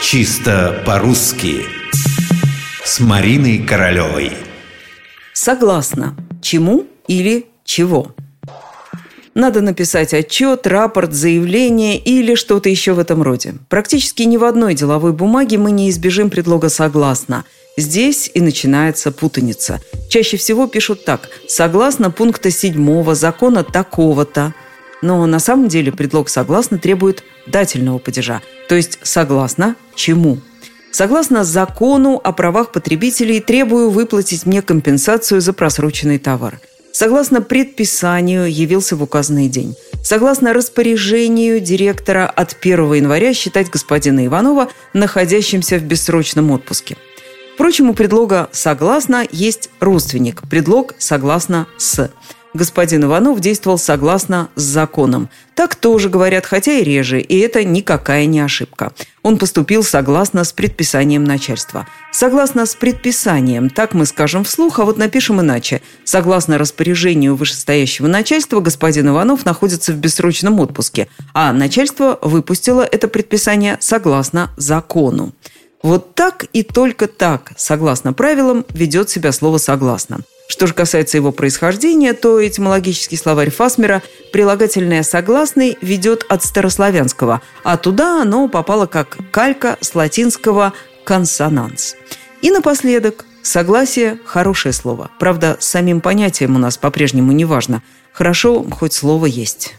Чисто по-русски С Мариной Королевой Согласна. Чему или чего? Надо написать отчет, рапорт, заявление или что-то еще в этом роде. Практически ни в одной деловой бумаге мы не избежим предлога «согласно». Здесь и начинается путаница. Чаще всего пишут так «согласно пункта 7 закона такого-то». Но на самом деле предлог «согласно» требует дательного падежа, то есть «согласно чему?». Согласно закону о правах потребителей требую выплатить мне компенсацию за просроченный товар. Согласно предписанию явился в указанный день. Согласно распоряжению директора от 1 января считать господина Иванова находящимся в бессрочном отпуске. Впрочем, у предлога «согласно» есть родственник. Предлог «согласно с» господин Иванов действовал согласно с законом. Так тоже говорят, хотя и реже, и это никакая не ошибка. Он поступил согласно с предписанием начальства. Согласно с предписанием, так мы скажем вслух, а вот напишем иначе. Согласно распоряжению вышестоящего начальства, господин Иванов находится в бессрочном отпуске, а начальство выпустило это предписание согласно закону. Вот так и только так, согласно правилам, ведет себя слово «согласно». Что же касается его происхождения, то этимологический словарь Фасмера прилагательное «согласный» ведет от старославянского, а туда оно попало как калька с латинского «консонанс». И напоследок, согласие – хорошее слово. Правда, самим понятием у нас по-прежнему не важно. Хорошо, хоть слово есть.